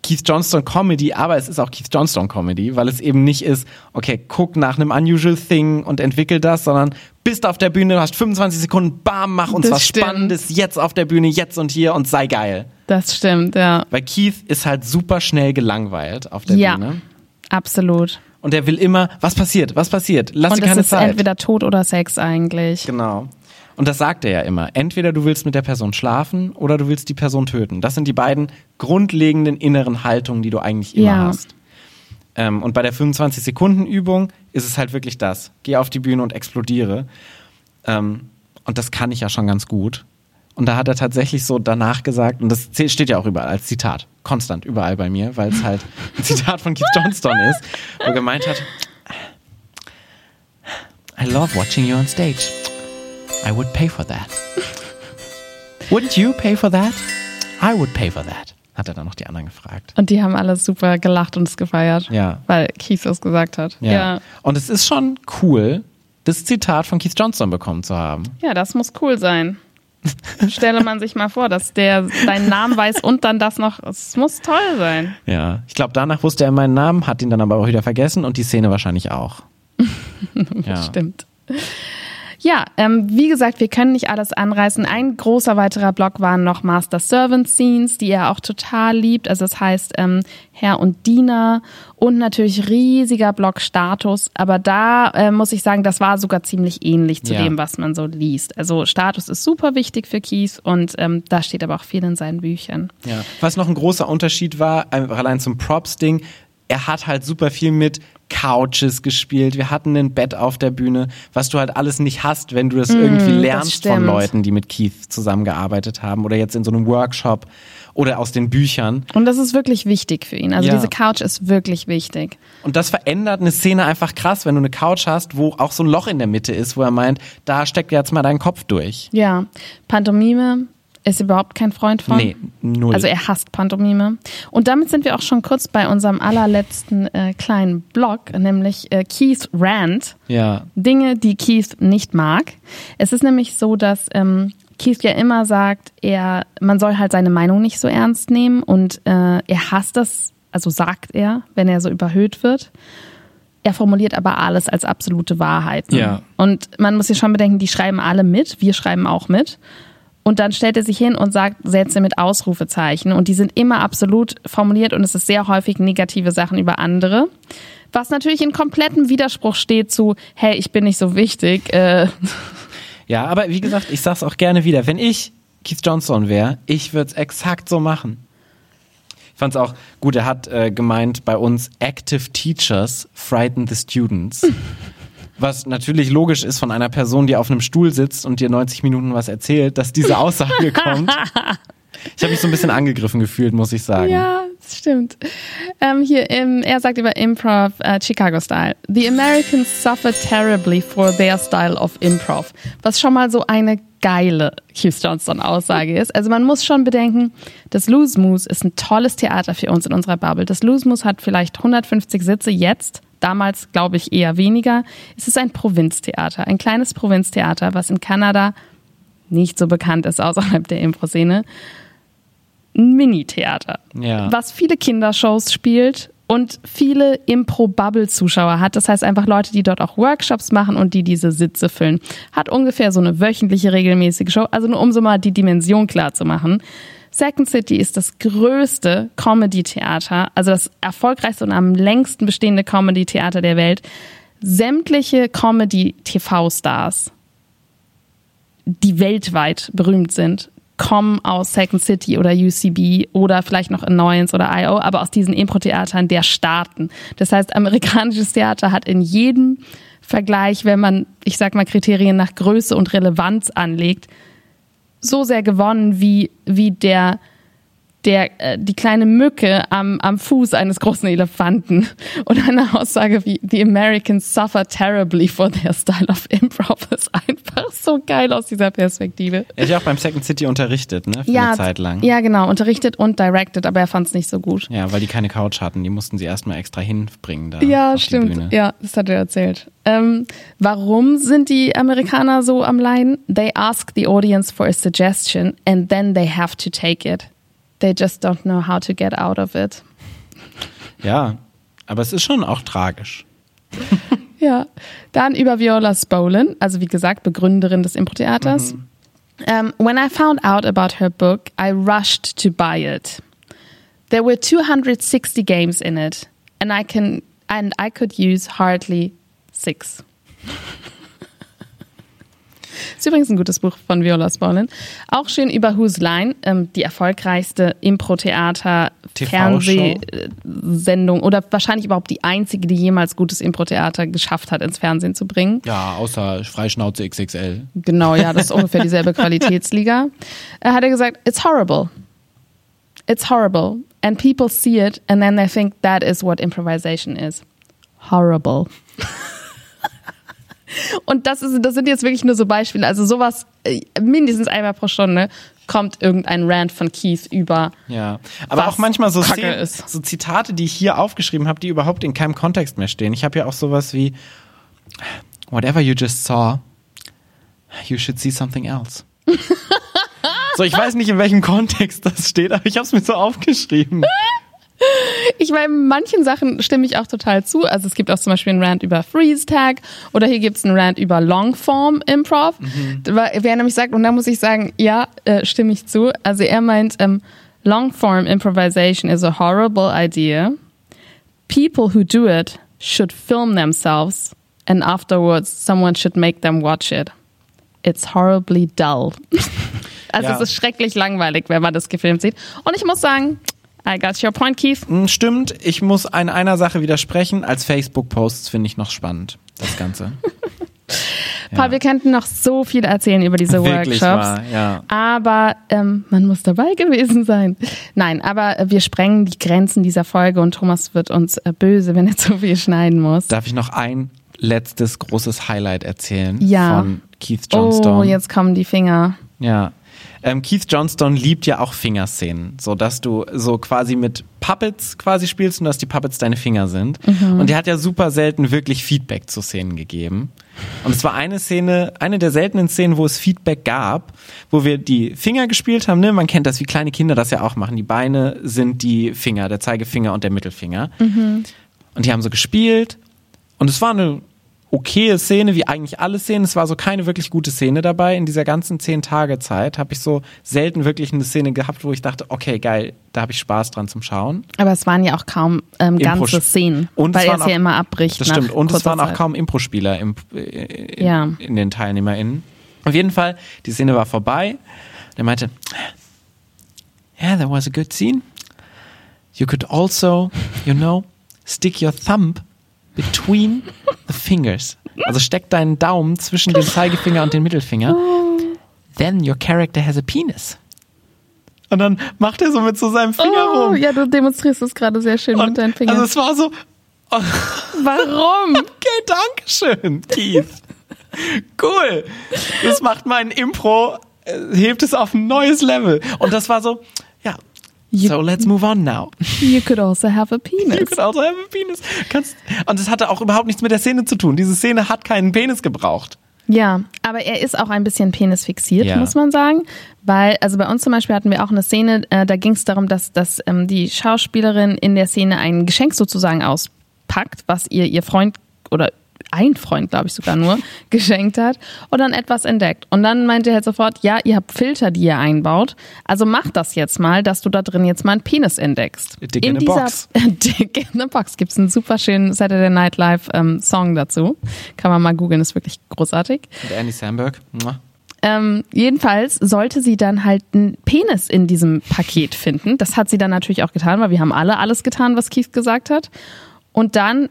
Keith Johnston Comedy, aber es ist auch Keith Johnston Comedy, weil es eben nicht ist, okay, guck nach einem unusual thing und entwickel das, sondern bist auf der Bühne, du hast 25 Sekunden, bam, mach uns Das was stimmt. Spannendes jetzt auf der Bühne, jetzt und hier und sei geil. Das stimmt, ja. Weil Keith ist halt super schnell gelangweilt auf der Ja. Bühne. Absolut. Und er will immer, was passiert, was passiert, lass Und dir es keine ist Zeit. entweder Tod oder Sex eigentlich. Genau. Und das sagt er ja immer. Entweder du willst mit der Person schlafen oder du willst die Person töten. Das sind die beiden grundlegenden inneren Haltungen, die du eigentlich immer Ja. hast. Ähm, und bei der 25-Sekunden-Übung ist es halt wirklich das. Geh auf die Bühne und explodiere. Ähm, und das kann ich ja schon ganz gut. Und da hat er tatsächlich so danach gesagt, und das steht ja auch überall als Zitat, konstant überall bei mir, weil es halt ein Zitat von Keith Johnston ist, wo er gemeint hat, I love watching you on stage. I would pay for that. Wouldn't you pay for that? I would pay for that. Hat er dann noch die anderen gefragt. Und die haben alle super gelacht und es gefeiert. Ja. Weil Keith das gesagt hat. Ja. Ja. Und es ist schon cool, das Zitat von Keith Johnston bekommen zu haben. Ja, das muss cool sein. Stelle man sich mal vor, dass der seinen Namen weiß und dann das noch. Es muss toll sein. Ja. Ich glaube, danach wusste er meinen Namen, hat ihn dann aber auch wieder vergessen und die Szene wahrscheinlich auch. [LAUGHS] ja. Stimmt. Ja, ähm, wie gesagt, wir können nicht alles anreißen. Ein großer weiterer Block waren noch Master Servant Scenes, die er auch total liebt. Also das heißt ähm, Herr und Diener und natürlich riesiger Block Status. Aber da äh, muss ich sagen, das war sogar ziemlich ähnlich zu Ja. dem, was man so liest. Also Status ist super wichtig für Keith und ähm, da steht aber auch viel in seinen Büchern. Ja. Was noch ein großer Unterschied war, allein zum Props-Ding, er hat halt super viel mit Couches gespielt, wir hatten ein Bett auf der Bühne, was du halt alles nicht hast, wenn du das irgendwie lernst von stimmt. Leuten, die mit Keith zusammengearbeitet haben oder jetzt in so einem Workshop oder aus den Büchern. Und das ist wirklich wichtig für ihn. Also Ja. diese Couch ist wirklich wichtig. Und das verändert eine Szene einfach krass, wenn du eine Couch hast, wo auch so ein Loch in der Mitte ist, wo er meint, da steckt jetzt mal dein Kopf durch. Ja, Pantomime ist überhaupt kein Freund von. Nee, null. Also er hasst Pantomime. Und damit sind wir auch schon kurz bei unserem allerletzten äh, kleinen Blog, nämlich äh, Keith Rant. ja. Dinge, die Keith nicht mag. Es ist nämlich so, dass ähm, Keith ja immer sagt, er, man soll halt seine Meinung nicht so ernst nehmen und äh, er hasst das, also sagt er, wenn er so überhöht wird. Er formuliert aber alles als absolute Wahrheiten. Ja. Und man muss ja schon bedenken, die schreiben alle mit, wir schreiben auch mit. Und dann stellt er sich hin und sagt Sätze mit Ausrufezeichen. Und die sind immer absolut formuliert und es ist sehr häufig negative Sachen über andere. Was natürlich in komplettem Widerspruch steht zu, hey, ich bin nicht so wichtig. Äh, Ja, aber wie gesagt, ich sag's auch gerne wieder. Wenn ich Keith Johnson wäre, ich würde es exakt so machen. Ich fand's auch gut, er hat äh, gemeint bei uns, active teachers frighten the students. Was natürlich logisch ist von einer Person, die auf einem Stuhl sitzt und dir 90 Minuten was erzählt, dass diese Aussage [LAUGHS] kommt. Ich habe mich so ein bisschen angegriffen gefühlt, muss ich sagen. Ja, das stimmt. Ähm, hier, im, er sagt über Improv äh, Chicago Style. The Americans suffer terribly for their style of Improv. Was schon mal so eine geile Hughes Johnston Aussage ist. Also man muss schon bedenken, das Loose Moose ist ein tolles Theater für uns in unserer Bubble. Das Loose Moose hat vielleicht 150 Sitze jetzt. Damals glaube ich eher weniger. Es ist ein Provinztheater, ein kleines Provinztheater, was in Kanada nicht so bekannt ist außerhalb der Impro-Szene. Ein Mini-Theater Ja. was viele Kindershows spielt und viele Impro-Bubble-Zuschauer hat. Das heißt einfach Leute, die dort auch Workshops machen und die diese Sitze füllen. Hat ungefähr so eine wöchentliche, regelmäßige Show. Also nur um so mal die Dimension klar zu machen. Second City ist das größte Comedy-Theater, also das erfolgreichste und am längsten bestehende Comedy-Theater der Welt. Sämtliche Comedy-TV-Stars die weltweit berühmt sind, kommen aus Second City oder UCB oder vielleicht noch Annoyance oder IO, aber aus diesen Impro-Theatern der Staaten. Das heißt, amerikanisches Theater hat in jedem Vergleich, wenn man, ich sag mal, Kriterien nach Größe und Relevanz anlegt, so sehr gewonnen wie, wie der, der, äh, die kleine Mücke am, am Fuß eines großen Elefanten. [LAUGHS] Und eine Aussage wie, the Americans suffer terribly for their style of improv ist einfach so geil aus dieser Perspektive. Er hat ja auch beim Second City unterrichtet, ne? Für eine Zeit lang. ja, genau, unterrichtet und directed, aber er fand es nicht so gut. Ja, weil die keine Couch hatten, die mussten sie erstmal extra hinbringen da. Ja, stimmt. Ja, das hat er erzählt. Ähm, warum sind die Amerikaner so am Leiden? They ask the audience for a suggestion and then they have to take it. They just don't know how to get out of it. ja, aber es ist schon auch tragisch. [LAUGHS] Ja, dann über Viola Spolin, also wie gesagt, Begründerin des Impro-Theaters. Um, when I found out about her book, I rushed to buy it. There were 260 games in it, and I can and I could use hardly six. Ist übrigens ein gutes Buch von Viola Spolin. Auch schön über Whose Line, ähm, die erfolgreichste Impro-Theater. Fernsehsendung oder wahrscheinlich überhaupt die einzige, die jemals gutes Impro-Theater geschafft hat, ins Fernsehen zu bringen. Ja, außer Freischnauze XXL. Genau, ja, das ist ungefähr dieselbe Qualitätsliga. [LAUGHS] Er hat er gesagt, it's horrible. It's horrible. And people see it and then they think that is what improvisation is. Horrible. [LAUGHS] Und das, ist, das sind jetzt wirklich nur so Beispiele. Also sowas, äh, mindestens einmal pro Stunde kommt irgendein Rant von Keith über. Ja, aber auch manchmal so, Szenen, so Zitate, die ich hier aufgeschrieben habe, die überhaupt in keinem Kontext mehr stehen. Ich habe ja auch sowas wie Whatever you just saw, you should see something else. [LAUGHS] so, ich weiß nicht, in welchem Kontext das steht, aber ich habe es mir so aufgeschrieben. [LAUGHS] Ich meine, manchen Sachen stimme ich auch total zu. Also es gibt auch zum Beispiel einen Rant über Freeze Tag oder hier gibt es einen Rant über Longform Improv. Weil- Wer nämlich sagt, und da muss ich sagen, ja, äh, stimme ich zu. Also er meint, ähm, Longform Improvisation is a horrible idea. People who do it should film themselves and afterwards someone should make them watch it. It's horribly dull. [LAUGHS] also Ja. es ist schrecklich langweilig, wenn man das gefilmt sieht. Und ich muss sagen, I got your point, Keith. Hm, Stimmt, ich muss an einer Sache widersprechen. Als Facebook-Posts finde ich noch spannend, das Ganze. [LAUGHS] Paul, wir könnten noch so viel erzählen über diese Wirklich Workshops. wahr, ja. Aber ähm, man muss dabei gewesen sein. Nein, aber äh, wir sprengen die Grenzen dieser Folge und Thomas wird uns äh, böse, wenn er [LAUGHS] zu viel schneiden muss. Darf ich noch ein letztes großes Highlight erzählen Ja. von Keith Johnstone? Oh, jetzt kommen die Finger. Ja. Ähm, Keith Johnstone liebt ja auch Fingerszenen, so dass du so quasi mit Puppets quasi spielst und dass die Puppets deine Finger sind. Und der hat ja super selten wirklich Feedback zu Szenen gegeben. Und es war eine Szene, eine der seltenen Szenen, wo es Feedback gab, wo wir die Finger gespielt haben. Ne? Man kennt das, wie kleine Kinder das ja auch machen. Die Beine sind die Finger, der Zeigefinger und der Mittelfinger. Und die haben so gespielt. Und es war eine okaye Szene, wie eigentlich alle Szenen. Es war so keine wirklich gute Szene dabei. In dieser ganzen zehn Tage Zeit habe ich so selten wirklich eine Szene gehabt, wo ich dachte, okay, geil, da habe ich Spaß dran zum Schauen. Aber es waren ja auch kaum ähm, Impro- ganze Szenen, Und weil er es ja immer abbricht. Das stimmt. Und es waren auch kaum Impro-Spieler im, äh, Ja. in den TeilnehmerInnen. Auf jeden Fall, die Szene war vorbei. Der meinte, yeah, that was a good scene. You could also, you know, stick your thumb between the fingers. Also steck deinen Daumen zwischen den Zeigefinger und den Mittelfinger. Then your character has a penis. Und dann macht er so mit so seinem Finger Oh, rum. ja, du demonstrierst es gerade sehr schön Und mit deinen Fingern. Also es war so, Warum? [LAUGHS] Okay, danke schön, Keith. Cool. Das macht mein Impro, äh, hebt es auf ein neues Level. Und das war so, ja. So let's move on now. You could also have a penis. You could also have a penis. Kannst, und das hatte auch überhaupt nichts mit der Szene zu tun. Diese Szene hat keinen Penis gebraucht. Ja, aber er ist auch ein bisschen penisfixiert, Ja. muss man sagen. Weil, also bei uns zum Beispiel hatten wir auch eine Szene, äh, da ging es darum, dass, dass ähm, die Schauspielerin in der Szene ein Geschenk sozusagen auspackt, was ihr ihr Freund oder ein Freund, glaube ich sogar nur, [LAUGHS] geschenkt hat und dann etwas entdeckt. Und dann meinte er halt sofort, ja, ihr habt Filter, die ihr einbaut, also mach das jetzt mal, dass du da drin jetzt mal einen Penis entdeckst. Dick in a dieser box. [LAUGHS] Dick in a Box gibt es einen super schönen Saturday Night Live ähm, Song dazu. Kann man mal googeln, ist wirklich großartig. Und Andy Samberg. Mua. Ähm, jedenfalls sollte sie dann halt einen Penis in diesem Paket finden. Das hat sie dann natürlich auch getan, weil wir haben alle alles getan, was Keith gesagt hat. Und dann,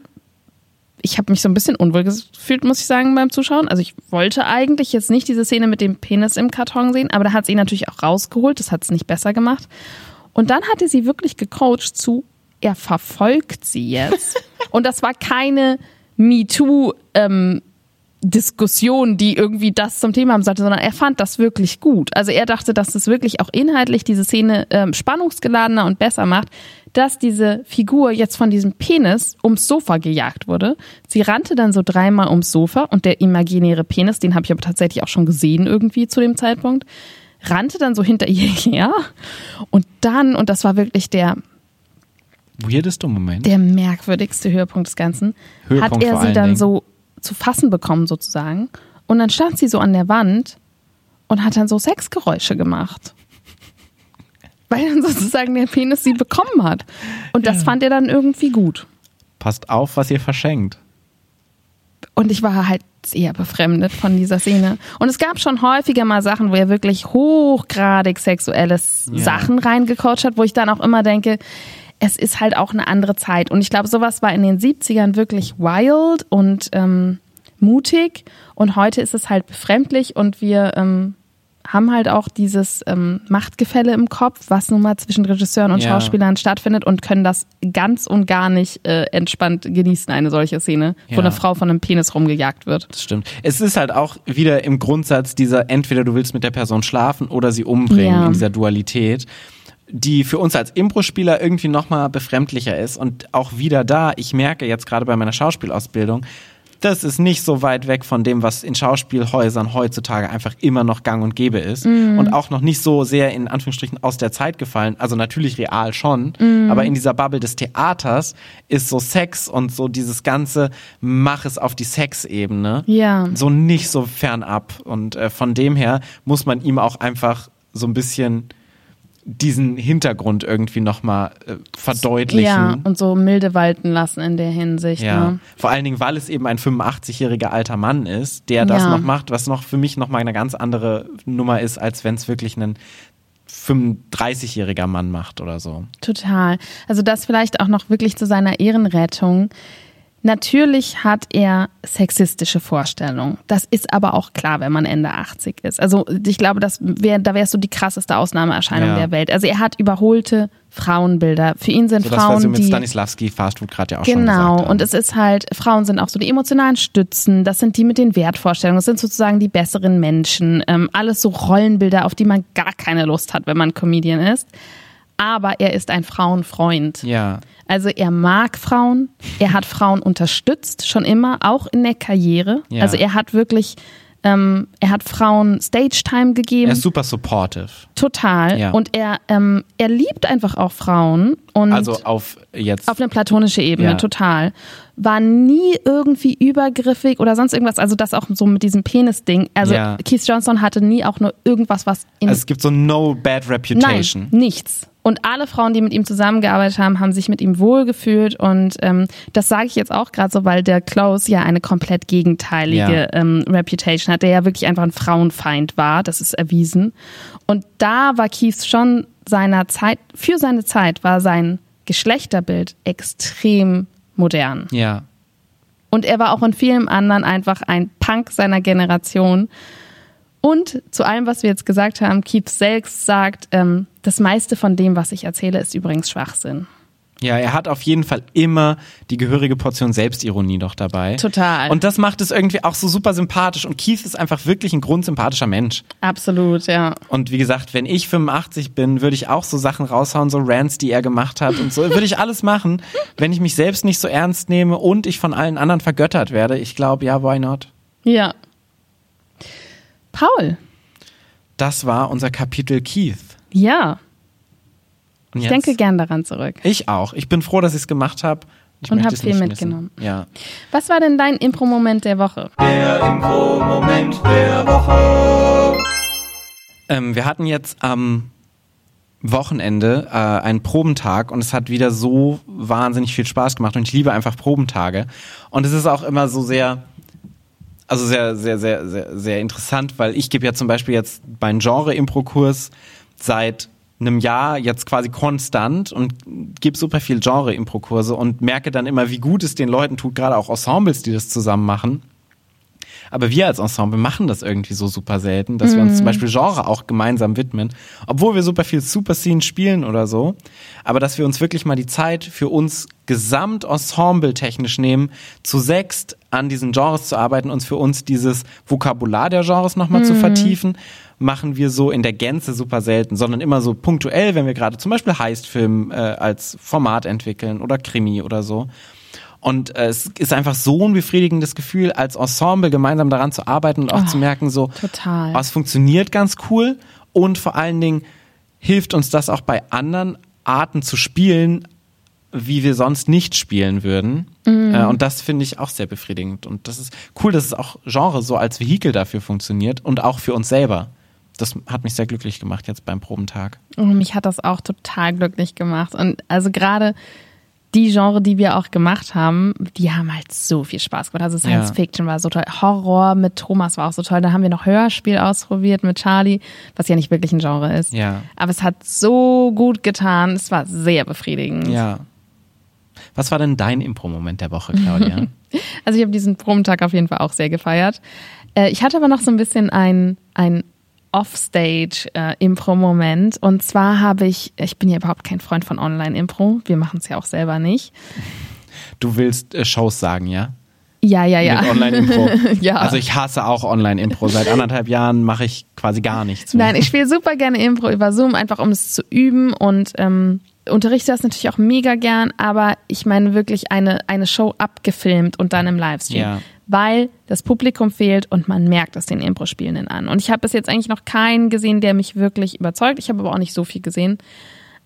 ich habe mich so ein bisschen unwohl gefühlt, muss ich sagen, beim Zuschauen. Also ich wollte eigentlich jetzt nicht diese Szene mit dem Penis im Karton sehen, aber da hat sie ihn natürlich auch rausgeholt. Das hat es nicht besser gemacht. Und dann hatte sie wirklich gecoacht zu, er verfolgt sie jetzt. [LAUGHS] Und das war keine MeToo, ähm, Diskussion, die irgendwie das zum Thema haben sollte, sondern er fand das wirklich gut. Also er dachte, dass es wirklich auch inhaltlich diese Szene ähm, spannungsgeladener und besser macht, dass diese Figur jetzt von diesem Penis ums Sofa gejagt wurde. Sie rannte dann so dreimal ums Sofa und der imaginäre Penis, den habe ich aber tatsächlich auch schon gesehen irgendwie zu dem Zeitpunkt, rannte dann so hinter ihr [LAUGHS] her und dann, und das war wirklich der Weirdester Moment. der merkwürdigste Höhepunkt des Ganzen, Höhepunkt hat er sie dann Dingen. so zu fassen bekommen sozusagen. Und dann stand sie so an der Wand und hat dann so Sexgeräusche gemacht. Weil dann sozusagen der Penis sie bekommen hat. Und das fand er dann irgendwie gut. Passt auf, was ihr verschenkt. Und ich war halt sehr befremdet von dieser Szene. Und es gab schon häufiger mal Sachen, wo er wirklich hochgradig sexuelles Ja. Sachen reingecoacht hat, wo ich dann auch immer denke, es ist halt auch eine andere Zeit. Und ich glaube, sowas war in den 70ern wirklich wild und ähm, mutig. Und heute ist es halt befremdlich und wir ähm, haben halt auch dieses ähm, Machtgefälle im Kopf, was nun mal zwischen Regisseuren und Ja. Schauspielern stattfindet und können das ganz und gar nicht äh, entspannt genießen, eine solche Szene, wo Ja. eine Frau von einem Penis rumgejagt wird. Das stimmt. Es ist halt auch wieder im Grundsatz dieser, entweder du willst mit der Person schlafen oder sie umbringen Ja. in dieser Dualität, die für uns als Impro-Spieler irgendwie nochmal befremdlicher ist. Und auch wieder da, ich merke jetzt gerade bei meiner Schauspielausbildung, das ist nicht so weit weg von dem, was in Schauspielhäusern heutzutage einfach immer noch gang und gäbe ist. Und auch noch nicht so sehr in Anführungsstrichen aus der Zeit gefallen. Also natürlich real schon, aber in dieser Bubble des Theaters ist so Sex und so dieses ganze, mach es auf die Sexebene Ja. so nicht so fernab. Und äh, von dem her muss man ihm auch einfach so ein bisschen diesen Hintergrund irgendwie nochmal äh, verdeutlichen. Ja, und so milde walten lassen in der Hinsicht. Ja. Ne? Vor allen Dingen, weil es eben ein 85-jähriger alter Mann ist, der das Ja. noch macht, was noch für mich nochmal eine ganz andere Nummer ist, als wenn es wirklich ein 35-jähriger Mann macht oder so. Total. Also das vielleicht auch noch wirklich zu seiner Ehrenrettung. Natürlich hat er sexistische Vorstellungen. Das ist aber auch klar, wenn man Ende 80 ist. Also ich glaube, das wär, da wärst du die krasseste Ausnahmeerscheinung Ja. der Welt. Also er hat überholte Frauenbilder. Für ihn sind So das, was Frauen wir mit die Stanislavski Fast Food gerade ja auch schon gesagt Genau, und es ist halt, Frauen sind auch so die emotionalen Stützen, das sind die mit den Wertvorstellungen, das sind sozusagen die besseren Menschen, ähm, alles so Rollenbilder, auf die man gar keine Lust hat, wenn man Comedian ist. Aber er ist ein Frauenfreund. ja. Also er mag Frauen, er hat Frauen unterstützt, schon immer, auch in der Karriere. Ja. Also er hat wirklich, ähm, er hat Frauen Stage-Time gegeben. Er ist super supportive. total. Ja. Und er, ähm, er liebt einfach auch Frauen. Und Also auf jetzt. auf eine platonische Ebene, Ja. total. War nie irgendwie übergriffig oder sonst irgendwas. Also das auch so mit diesem Penis-Ding. Also Ja. Keith Johnson hatte nie auch nur irgendwas, was in also es gibt so no bad reputation. Nein, nichts. Und alle Frauen, die mit ihm zusammengearbeitet haben, haben sich mit ihm wohlgefühlt. Und ähm, das sage ich jetzt auch gerade so, weil der Close ja eine komplett gegenteilige Ja. ähm, Reputation hat, der ja wirklich einfach ein Frauenfeind war. Das ist erwiesen. Und da war Keith schon seiner Zeit, für seine Zeit war sein Geschlechterbild extrem modern. Ja. Und er war auch in vielen anderen einfach ein Punk seiner Generation. Und zu allem, was wir jetzt gesagt haben, Keith selbst sagt, ähm, das meiste von dem, was ich erzähle, ist übrigens Schwachsinn. Ja, er hat auf jeden Fall immer die gehörige Portion Selbstironie doch dabei. Total. Und das macht es irgendwie auch so super sympathisch. Und Keith ist einfach wirklich ein grundsympathischer Mensch. Absolut, ja. Und wie gesagt, wenn ich 85 bin, würde ich auch so Sachen raushauen, so Rants, die er gemacht hat und so. Würde ich alles machen, [LAUGHS] wenn ich mich selbst nicht so ernst nehme und ich von allen anderen vergöttert werde. Ich glaube, ja, why not? Ja. Paul. Das war unser Kapitel Keith. Ja. Und Ich jetzt- denke gern daran zurück. Ich auch. Ich bin froh, dass ich es gemacht habe. Ich Und möchte hab es viel mitgenommen. Missen. Ja. Was war denn dein Impro-Moment der Woche? Ähm, wir hatten jetzt am Wochenende äh, einen Probentag und es hat wieder so wahnsinnig viel Spaß gemacht und ich liebe einfach Probentage. Und es ist auch immer so sehr, also sehr, sehr, sehr, sehr, sehr interessant, weil ich gebe ja zum Beispiel jetzt meinen Genre-Impro-Kurs seit einem Jahr jetzt quasi konstant und gebe super viel Genre-Impro-Kurse und merke dann immer, wie gut es den Leuten tut, gerade auch Ensembles, die das zusammen machen. Aber wir als Ensemble machen das irgendwie so super selten, dass wir uns zum Beispiel Genre auch gemeinsam widmen, obwohl wir super viel Super Scene spielen oder so. Aber dass wir uns wirklich mal die Zeit für uns gesamt-ensemble technisch nehmen, zu sechst an diesen Genres zu arbeiten, uns für uns dieses Vokabular der Genres nochmal zu vertiefen, machen wir so in der Gänze super selten, sondern immer so punktuell, wenn wir gerade zum Beispiel Heistfilm äh, als Format entwickeln oder Krimi oder so. Und äh, es ist einfach so ein befriedigendes Gefühl, als Ensemble gemeinsam daran zu arbeiten und auch zu merken, so, total. oh, es funktioniert ganz cool und vor allen Dingen hilft uns das auch bei anderen Arten zu spielen, wie wir sonst nicht spielen würden. Äh, und das finde ich auch sehr befriedigend. Und das ist cool, dass es auch Genre so als Vehikel dafür funktioniert und auch für uns selber. Das hat mich sehr glücklich gemacht jetzt beim Probentag. Oh, mich hat das auch total glücklich gemacht. Und also gerade die Genre, die wir auch gemacht haben, die haben halt so viel Spaß gemacht. Also Science Ja. Fiction war so toll. Horror mit Thomas war auch so toll. Da haben wir noch Hörspiel ausprobiert mit Charlie, was ja nicht wirklich ein Genre ist. Ja. Aber es hat so gut getan. Es war sehr befriedigend. Ja. Was war denn dein Impro-Moment der Woche, Claudia? [LAUGHS] Also ich habe diesen Promentag auf jeden Fall auch sehr gefeiert. Äh, ich hatte aber noch so ein bisschen ein, ein Offstage-Impro-Moment. Und zwar habe ich, ich bin ja überhaupt kein Freund von Online-Impro. Wir machen es ja auch selber nicht. Du willst äh, Shows sagen, ja? Ja, ja, ja. Mit Online-Impro. [LAUGHS] Ja. Also ich hasse auch Online-Impro. Seit anderthalb Jahren mache ich quasi gar nichts mehr. Nein, ich spiele super gerne Impro über Zoom, einfach um es zu üben und ähm, unterrichte das natürlich auch mega gern, aber ich meine wirklich eine, eine Show abgefilmt und dann im Livestream. Ja. Weil das Publikum fehlt und man merkt es den Impro-Spielenden an. Und ich habe bis jetzt eigentlich noch keinen gesehen, der mich wirklich überzeugt. Ich habe aber auch nicht so viel gesehen.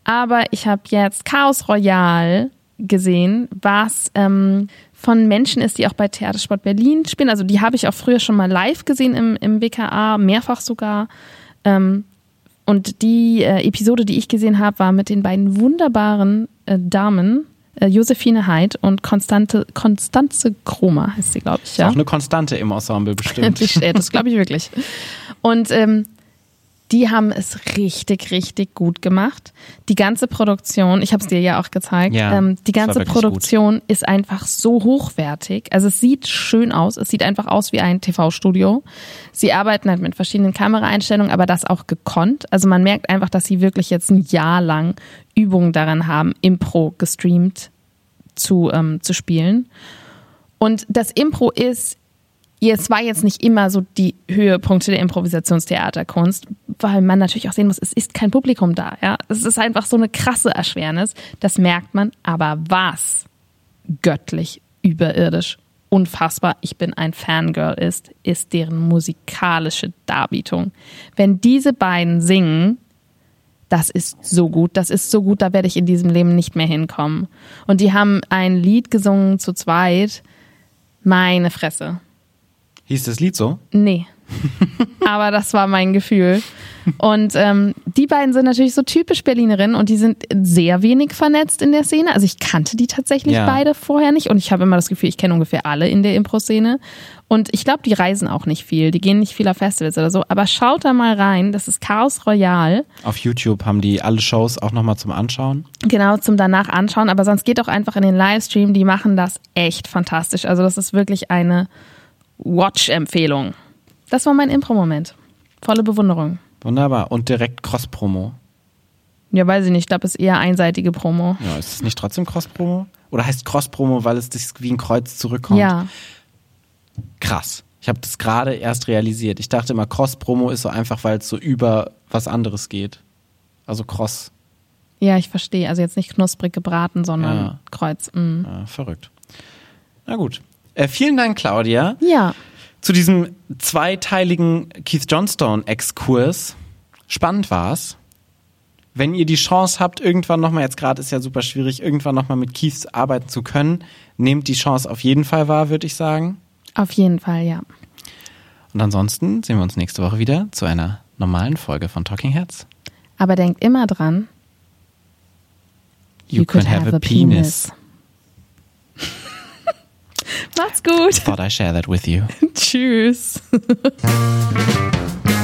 Aber ich habe jetzt Chaos Royal gesehen, was ähm, von Menschen ist, die auch bei Theatersport Berlin spielen. Also die habe ich auch früher schon mal live gesehen im, im WKA, mehrfach sogar. Ähm, und die äh, Episode, die ich gesehen habe, war mit den beiden wunderbaren äh, Damen, äh, Josephine Heid und Konstante, Konstanze Kromer heißt sie, glaube ich. Ja? auch eine Konstante im Ensemble bestimmt. [LAUGHS] Das glaube ich wirklich. Und ähm, die haben es richtig, richtig gut gemacht. Die ganze Produktion, ich habe es dir ja auch gezeigt, Ja, ähm, die ganze Produktion ist einfach so hochwertig. Also es sieht schön aus. Es sieht einfach aus wie ein TV-Studio. Sie arbeiten halt mit verschiedenen Kameraeinstellungen, aber das auch gekonnt. Also man merkt einfach, dass sie wirklich jetzt ein Jahr lang Übungen daran haben, Impro gestreamt zu, ähm, zu spielen. Und das Impro ist, es war jetzt nicht immer so die Höhepunkte der Improvisationstheaterkunst, weil man natürlich auch sehen muss, es ist kein Publikum da. Ja? Es ist einfach so eine krasse Erschwernis. Das merkt man. Aber was göttlich, überirdisch, unfassbar, ich bin ein Fangirl ist, ist deren musikalische Darbietung. Wenn diese beiden singen, das ist so gut, das ist so gut, da werde ich in diesem Leben nicht mehr hinkommen. Und die haben ein Lied gesungen zu zweit. Meine Fresse. Hieß das Lied so? Nee. [LAUGHS] Aber das war mein Gefühl. Und ähm, die beiden sind natürlich so typisch Berlinerinnen und die sind sehr wenig vernetzt in der Szene. Also ich kannte die tatsächlich Ja. beide vorher nicht und ich habe immer das Gefühl, ich kenne ungefähr alle in der Impro-Szene. Und ich glaube, die reisen auch nicht viel. Die gehen nicht viel auf Festivals oder so. Aber schaut da mal rein. Das ist Chaos Royal. Auf YouTube haben die alle Shows auch nochmal zum Anschauen. Genau, zum danach anschauen. Aber sonst geht auch einfach in den Livestream. Die machen das echt fantastisch. Also das ist wirklich eine Watch-Empfehlung. Das war mein Impro-Moment. Volle Bewunderung. Wunderbar. Und direkt Cross-Promo. Ja, weiß ich nicht. Ich glaube, es ist eher einseitige Promo. Ja, ist es nicht trotzdem Cross-Promo? Oder heißt Cross-Promo, weil es das wie ein Kreuz zurückkommt? Ja. Krass. Ich habe das gerade erst realisiert. Ich dachte immer, Cross-Promo ist so einfach, weil es so über was anderes geht. Also Cross. Ja, ich verstehe. Also jetzt nicht knusprig gebraten, sondern Ja. Kreuz. Mm. Ah, verrückt. Na gut. Äh, vielen Dank, Claudia, Ja. zu diesem zweiteiligen Keith Johnstone-Exkurs. Spannend war's. Wenn ihr die Chance habt, irgendwann nochmal, jetzt gerade ist ja super schwierig, irgendwann nochmal mit Keith arbeiten zu können, nehmt die Chance auf jeden Fall wahr, würde ich sagen. Auf jeden Fall, ja. Und ansonsten sehen wir uns nächste Woche wieder zu einer normalen Folge von Talking Heads. Aber denkt immer dran. You, can have, a, penis. Macht's gut. Thought I share that with you. [LAUGHS] Tschüss. [LAUGHS]